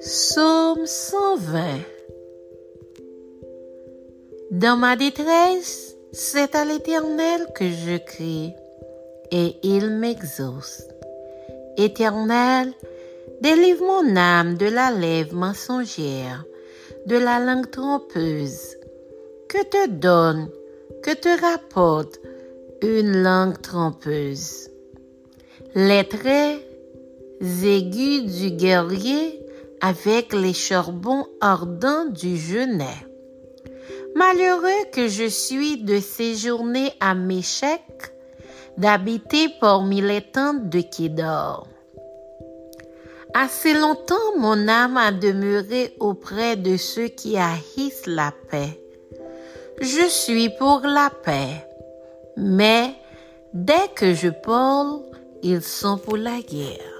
Psaume 120 Dans ma détresse, c'est à l'Éternel que je crie, et il m'exauce. Éternel, délivre mon âme de la lèvre mensongère, de la langue trompeuse. Que te donne, que te rapporte une langue trompeuse? Les traits aigus du guerrier avec les charbons ardents du genet. Malheureux que je suis de séjourner à Méchec, d'habiter parmi les tentes de Kédor. Assez longtemps mon âme a demeuré auprès de ceux qui haïssent la paix. Je suis pour la paix, mais dès que je parle, ils sont pour la guerre.